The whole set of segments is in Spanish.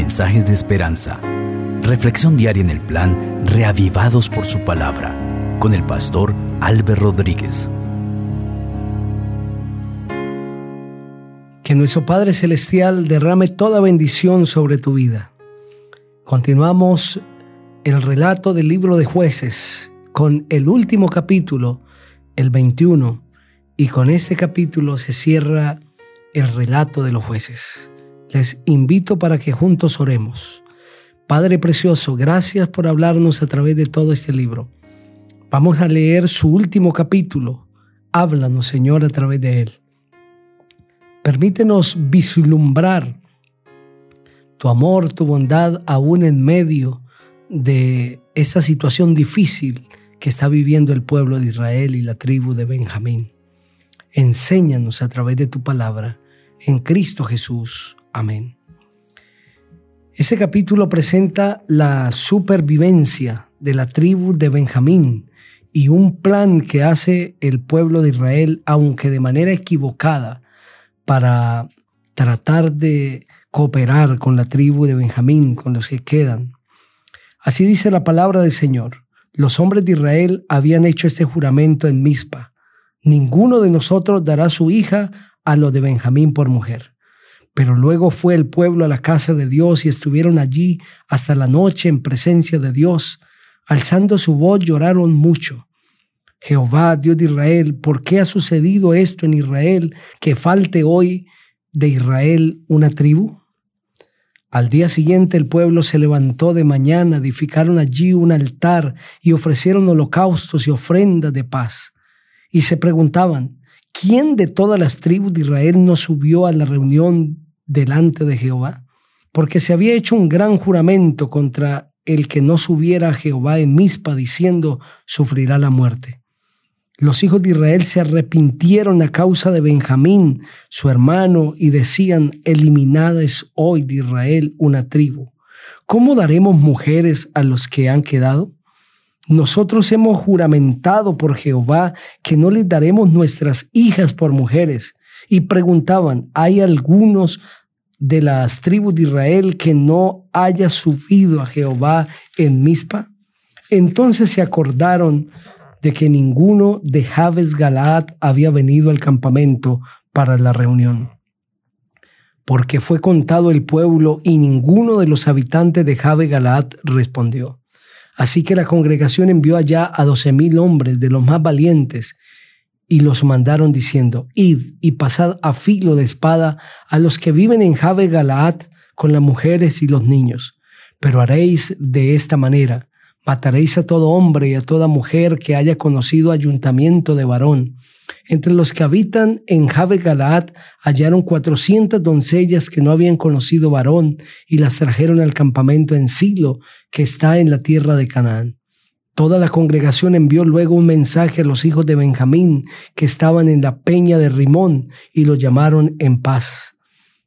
mensajes de esperanza. Reflexión diaria en el plan Reavivados por su palabra con el pastor Álvaro Rodríguez. Que nuestro Padre Celestial derrame toda bendición sobre tu vida. Continuamos el relato del libro de jueces con el último capítulo, el 21, y con ese capítulo se cierra el relato de los jueces. Les invito para que juntos oremos. Padre Precioso, gracias por hablarnos a través de todo este libro. Vamos a leer su último capítulo. Háblanos, Señor, a través de él. Permítenos vislumbrar tu amor, tu bondad, aún en medio de esta situación difícil que está viviendo el pueblo de Israel y la tribu de Benjamín. Enséñanos a través de tu palabra, en Cristo Jesús. Amén. Ese capítulo presenta la supervivencia de la tribu de Benjamín y un plan que hace el pueblo de Israel, aunque de manera equivocada, para tratar de cooperar con la tribu de Benjamín, con los que quedan. Así dice la palabra del Señor. Los hombres de Israel habían hecho este juramento en Mizpa. Ninguno de nosotros dará su hija a los de Benjamín por mujer. Pero luego fue el pueblo a la casa de Dios y estuvieron allí hasta la noche en presencia de Dios. Alzando su voz lloraron mucho. Jehová, Dios de Israel, ¿por qué ha sucedido esto en Israel que falte hoy de Israel una tribu? Al día siguiente el pueblo se levantó de mañana, edificaron allí un altar y ofrecieron holocaustos y ofrendas de paz. Y se preguntaban, ¿quién de todas las tribus de Israel no subió a la reunión delante de Jehová? Porque se había hecho un gran juramento contra el que no subiera a Jehová en mispa, diciendo, sufrirá la muerte. Los hijos de Israel se arrepintieron a causa de Benjamín, su hermano, y decían, eliminada es hoy de Israel una tribu. ¿Cómo daremos mujeres a los que han quedado? Nosotros hemos juramentado por Jehová que no les daremos nuestras hijas por mujeres. Y preguntaban, ¿hay algunos de las tribus de Israel que no haya subido a Jehová en Mizpa? Entonces se acordaron de que ninguno de Jabes Galaad había venido al campamento para la reunión. Porque fue contado el pueblo y ninguno de los habitantes de Jabes Galaad respondió. Así que la congregación envió allá a doce mil hombres de los más valientes y los mandaron diciendo, Id y pasad a filo de espada a los que viven en Jave Galaad con las mujeres y los niños. Pero haréis de esta manera, mataréis a todo hombre y a toda mujer que haya conocido ayuntamiento de varón, entre los que habitan en Jave Galaad hallaron cuatrocientas doncellas que no habían conocido varón y las trajeron al campamento en Silo, que está en la tierra de Canaán. Toda la congregación envió luego un mensaje a los hijos de Benjamín que estaban en la peña de Rimón y los llamaron en paz.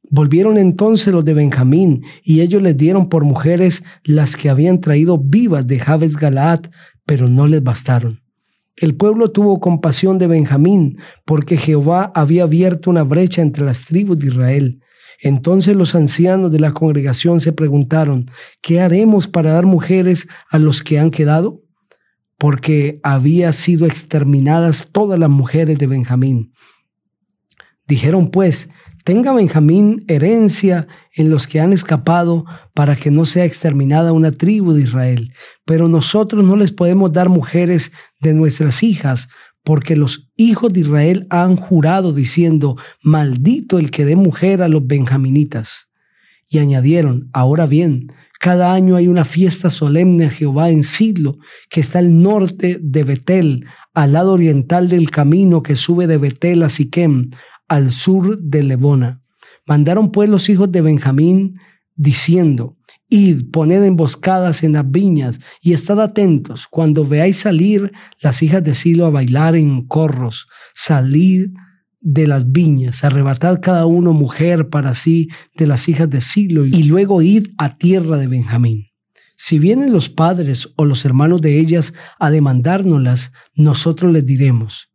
Volvieron entonces los de Benjamín y ellos les dieron por mujeres las que habían traído vivas de Jabes Galaad, pero no les bastaron. El pueblo tuvo compasión de Benjamín, porque Jehová había abierto una brecha entre las tribus de Israel. Entonces los ancianos de la congregación se preguntaron, ¿qué haremos para dar mujeres a los que han quedado? Porque había sido exterminadas todas las mujeres de Benjamín. Dijeron pues, Tenga Benjamín herencia en los que han escapado para que no sea exterminada una tribu de Israel. Pero nosotros no les podemos dar mujeres de nuestras hijas, porque los hijos de Israel han jurado diciendo, maldito el que dé mujer a los benjaminitas. Y añadieron, ahora bien, cada año hay una fiesta solemne a Jehová en Sidlo, que está al norte de Betel, al lado oriental del camino que sube de Betel a Siquem, al sur de Lebona. Mandaron pues los hijos de Benjamín diciendo, Id, poned emboscadas en las viñas y estad atentos cuando veáis salir las hijas de Silo a bailar en corros, salid de las viñas, arrebatad cada uno mujer para sí de las hijas de Silo y luego id a tierra de Benjamín. Si vienen los padres o los hermanos de ellas a demandárnoslas, nosotros les diremos,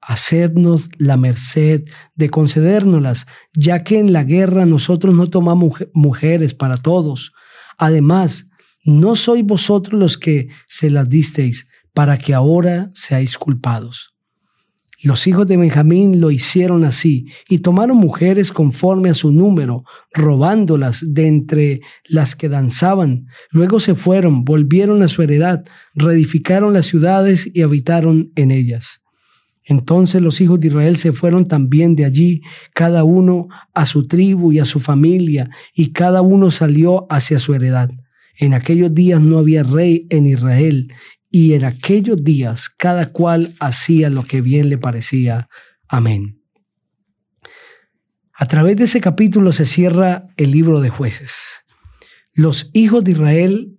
hacednos la merced de concedérnoslas, ya que en la guerra nosotros no tomamos mujeres para todos. Además, no sois vosotros los que se las disteis, para que ahora seáis culpados. Los hijos de Benjamín lo hicieron así y tomaron mujeres conforme a su número, robándolas de entre las que danzaban. Luego se fueron, volvieron a su heredad, reedificaron las ciudades y habitaron en ellas. Entonces los hijos de Israel se fueron también de allí, cada uno a su tribu y a su familia, y cada uno salió hacia su heredad. En aquellos días no había rey en Israel, y en aquellos días cada cual hacía lo que bien le parecía. Amén. A través de ese capítulo se cierra el libro de jueces. Los hijos de Israel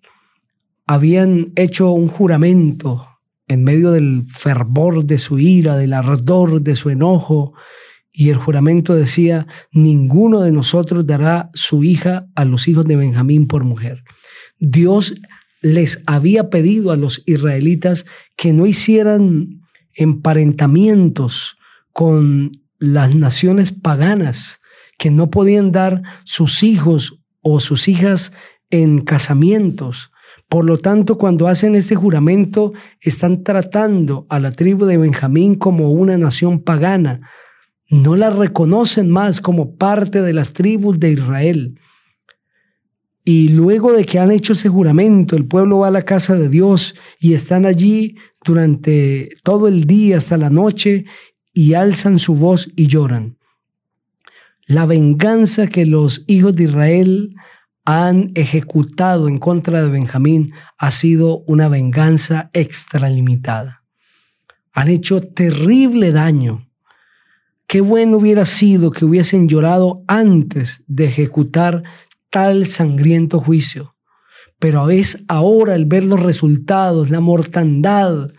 habían hecho un juramento en medio del fervor de su ira, del ardor de su enojo, y el juramento decía, ninguno de nosotros dará su hija a los hijos de Benjamín por mujer. Dios les había pedido a los israelitas que no hicieran emparentamientos con las naciones paganas, que no podían dar sus hijos o sus hijas en casamientos. Por lo tanto, cuando hacen ese juramento, están tratando a la tribu de Benjamín como una nación pagana. No la reconocen más como parte de las tribus de Israel. Y luego de que han hecho ese juramento, el pueblo va a la casa de Dios y están allí durante todo el día hasta la noche y alzan su voz y lloran. La venganza que los hijos de Israel han ejecutado en contra de Benjamín ha sido una venganza extralimitada. Han hecho terrible daño. Qué bueno hubiera sido que hubiesen llorado antes de ejecutar tal sangriento juicio. Pero es ahora el ver los resultados, la mortandad,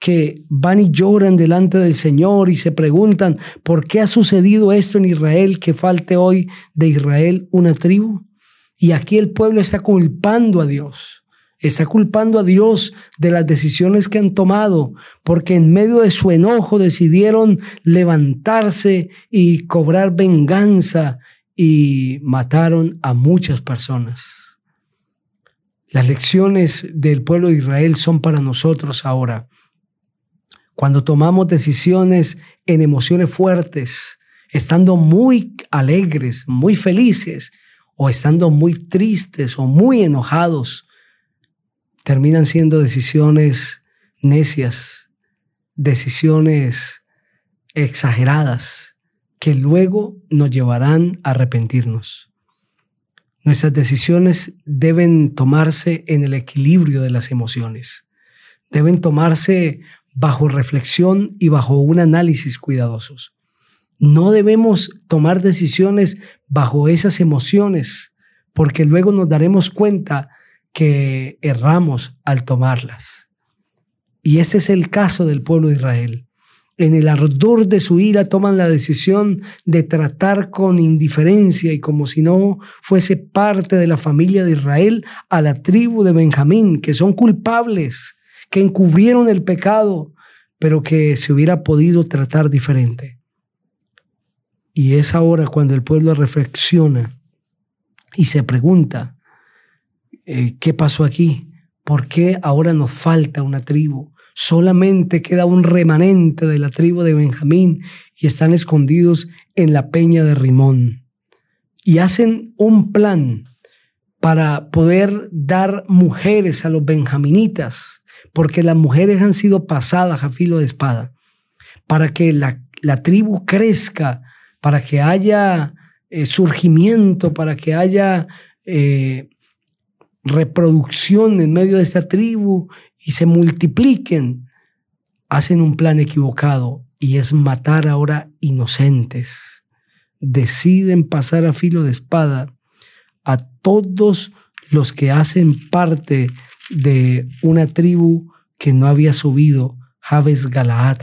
que van y lloran delante del Señor y se preguntan, ¿por qué ha sucedido esto en Israel que falte hoy de Israel una tribu? Y aquí el pueblo está culpando a Dios, está culpando a Dios de las decisiones que han tomado, porque en medio de su enojo decidieron levantarse y cobrar venganza y mataron a muchas personas. Las lecciones del pueblo de Israel son para nosotros ahora. Cuando tomamos decisiones en emociones fuertes, estando muy alegres, muy felices, o estando muy tristes o muy enojados, terminan siendo decisiones necias, decisiones exageradas, que luego nos llevarán a arrepentirnos. Nuestras decisiones deben tomarse en el equilibrio de las emociones. Deben tomarse bajo reflexión y bajo un análisis cuidadosos. No debemos tomar decisiones bajo esas emociones, porque luego nos daremos cuenta que erramos al tomarlas. Y ese es el caso del pueblo de Israel en el ardor de su ira toman la decisión de tratar con indiferencia y como si no fuese parte de la familia de Israel a la tribu de Benjamín, que son culpables, que encubrieron el pecado, pero que se hubiera podido tratar diferente. Y es ahora cuando el pueblo reflexiona y se pregunta, eh, ¿qué pasó aquí? ¿Por qué ahora nos falta una tribu? Solamente queda un remanente de la tribu de Benjamín y están escondidos en la peña de Rimón. Y hacen un plan para poder dar mujeres a los benjaminitas, porque las mujeres han sido pasadas a filo de espada, para que la, tribu crezca, para que haya eh, surgimiento, para que haya eh, reproducción en medio de esta tribu y se multipliquen, hacen un plan equivocado y es matar ahora inocentes. Deciden pasar a filo de espada a todos los que hacen parte de una tribu que no había subido, Jabes Galaad.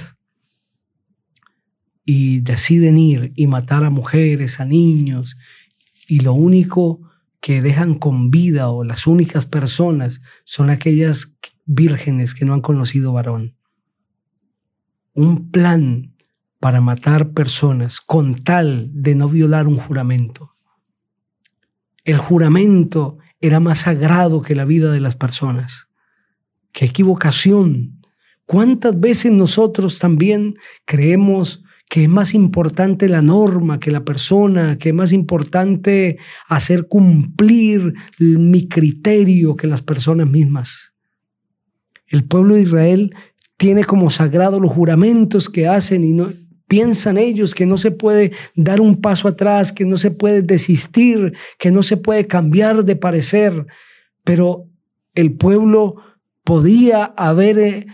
Y deciden ir y matar a mujeres, a niños, y lo único que dejan con vida o las únicas personas son aquellas vírgenes que no han conocido varón. Un plan para matar personas con tal de no violar un juramento. El juramento era más sagrado que la vida de las personas. ¡Qué equivocación! ¿Cuántas veces nosotros también creemos que es más importante la norma que la persona, que es más importante hacer cumplir mi criterio que las personas mismas? El pueblo de Israel tiene como sagrado los juramentos que hacen y Piensan ellos que no se puede dar un paso atrás, que no se puede desistir, que no se puede cambiar de parecer, pero el pueblo podía haber eh,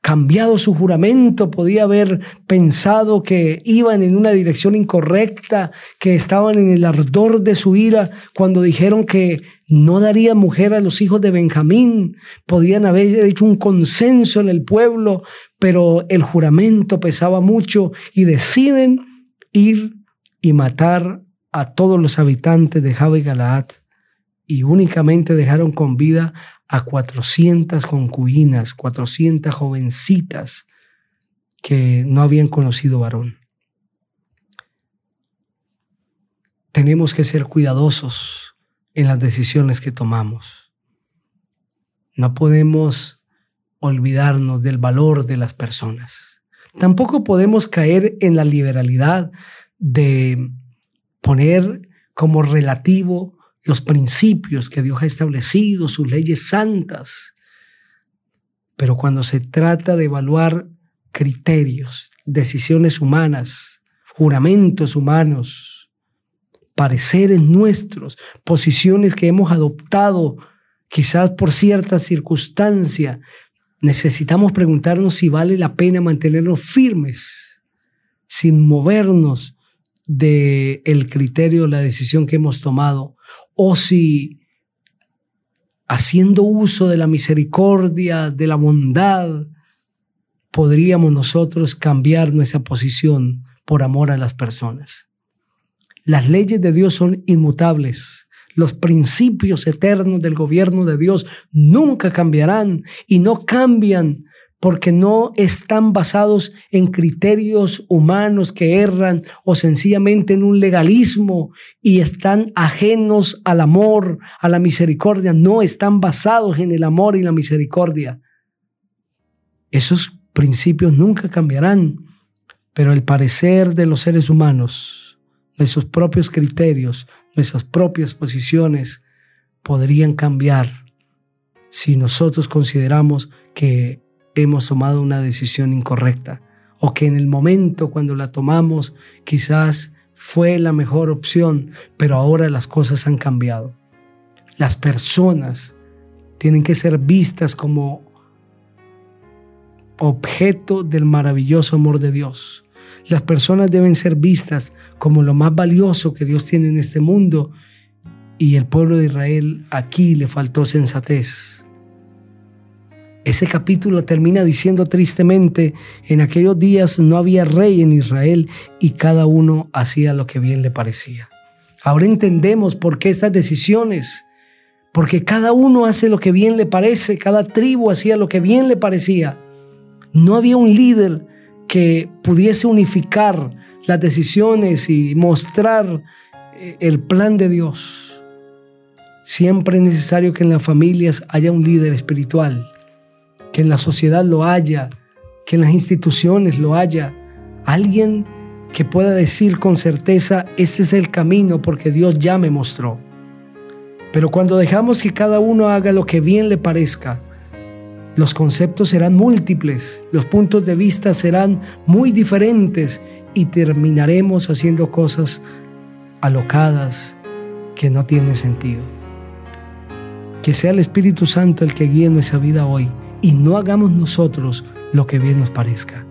cambiado su juramento, podía haber pensado que iban en una dirección incorrecta, que estaban en el ardor de su ira cuando dijeron que no daría mujer a los hijos de Benjamín, podían haber hecho un consenso en el pueblo, pero el juramento pesaba mucho y deciden ir y matar a todos los habitantes de Jabe Galaad y únicamente dejaron con vida a 400 concubinas, 400 jovencitas que no habían conocido varón. Tenemos que ser cuidadosos en las decisiones que tomamos. No podemos olvidarnos del valor de las personas. Tampoco podemos caer en la liberalidad de poner como relativo los principios que Dios ha establecido, sus leyes santas. Pero cuando se trata de evaluar criterios, decisiones humanas, juramentos humanos, pareceres nuestros, posiciones que hemos adoptado quizás por cierta circunstancia, necesitamos preguntarnos si vale la pena mantenernos firmes, sin movernos del el criterio, la decisión que hemos tomado, o si haciendo uso de la misericordia, de la bondad, podríamos nosotros cambiar nuestra posición por amor a las personas. Las leyes de Dios son inmutables. Los principios eternos del gobierno de Dios nunca cambiarán y no cambian porque no están basados en criterios humanos que erran o sencillamente en un legalismo y están ajenos al amor, a la misericordia, no están basados en el amor y la misericordia. Esos principios nunca cambiarán, pero el parecer de los seres humanos nuestros propios criterios, nuestras propias posiciones podrían cambiar si nosotros consideramos que hemos tomado una decisión incorrecta o que en el momento cuando la tomamos quizás fue la mejor opción, pero ahora las cosas han cambiado. Las personas tienen que ser vistas como objeto del maravilloso amor de Dios. Las personas deben ser vistas como lo más valioso que Dios tiene en este mundo y el pueblo de Israel aquí le faltó sensatez. Ese capítulo termina diciendo tristemente, en aquellos días no había rey en Israel y cada uno hacía lo que bien le parecía. Ahora entendemos por qué estas decisiones, porque cada uno hace lo que bien le parece, cada tribu hacía lo que bien le parecía. No había un líder que pudiese unificar las decisiones y mostrar eh, el plan de Dios. Siempre es necesario que en las familias haya un líder espiritual, que en la sociedad lo haya, que en las instituciones lo haya, alguien que pueda decir con certeza, este es el camino porque Dios ya me mostró. Pero cuando dejamos que cada uno haga lo que bien le parezca, los conceptos serán múltiples, los puntos de vista serán muy diferentes y terminaremos haciendo cosas alocadas que no tienen sentido. Que sea el Espíritu Santo el que guíe nuestra vida hoy y no hagamos nosotros lo que bien nos parezca.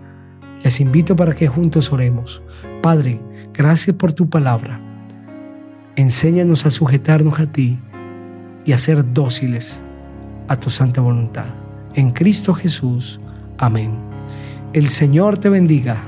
Les invito para que juntos oremos. Padre, gracias por tu palabra. Enséñanos a sujetarnos a ti y a ser dóciles a tu santa voluntad en Cristo Jesús. Amén. El Señor te bendiga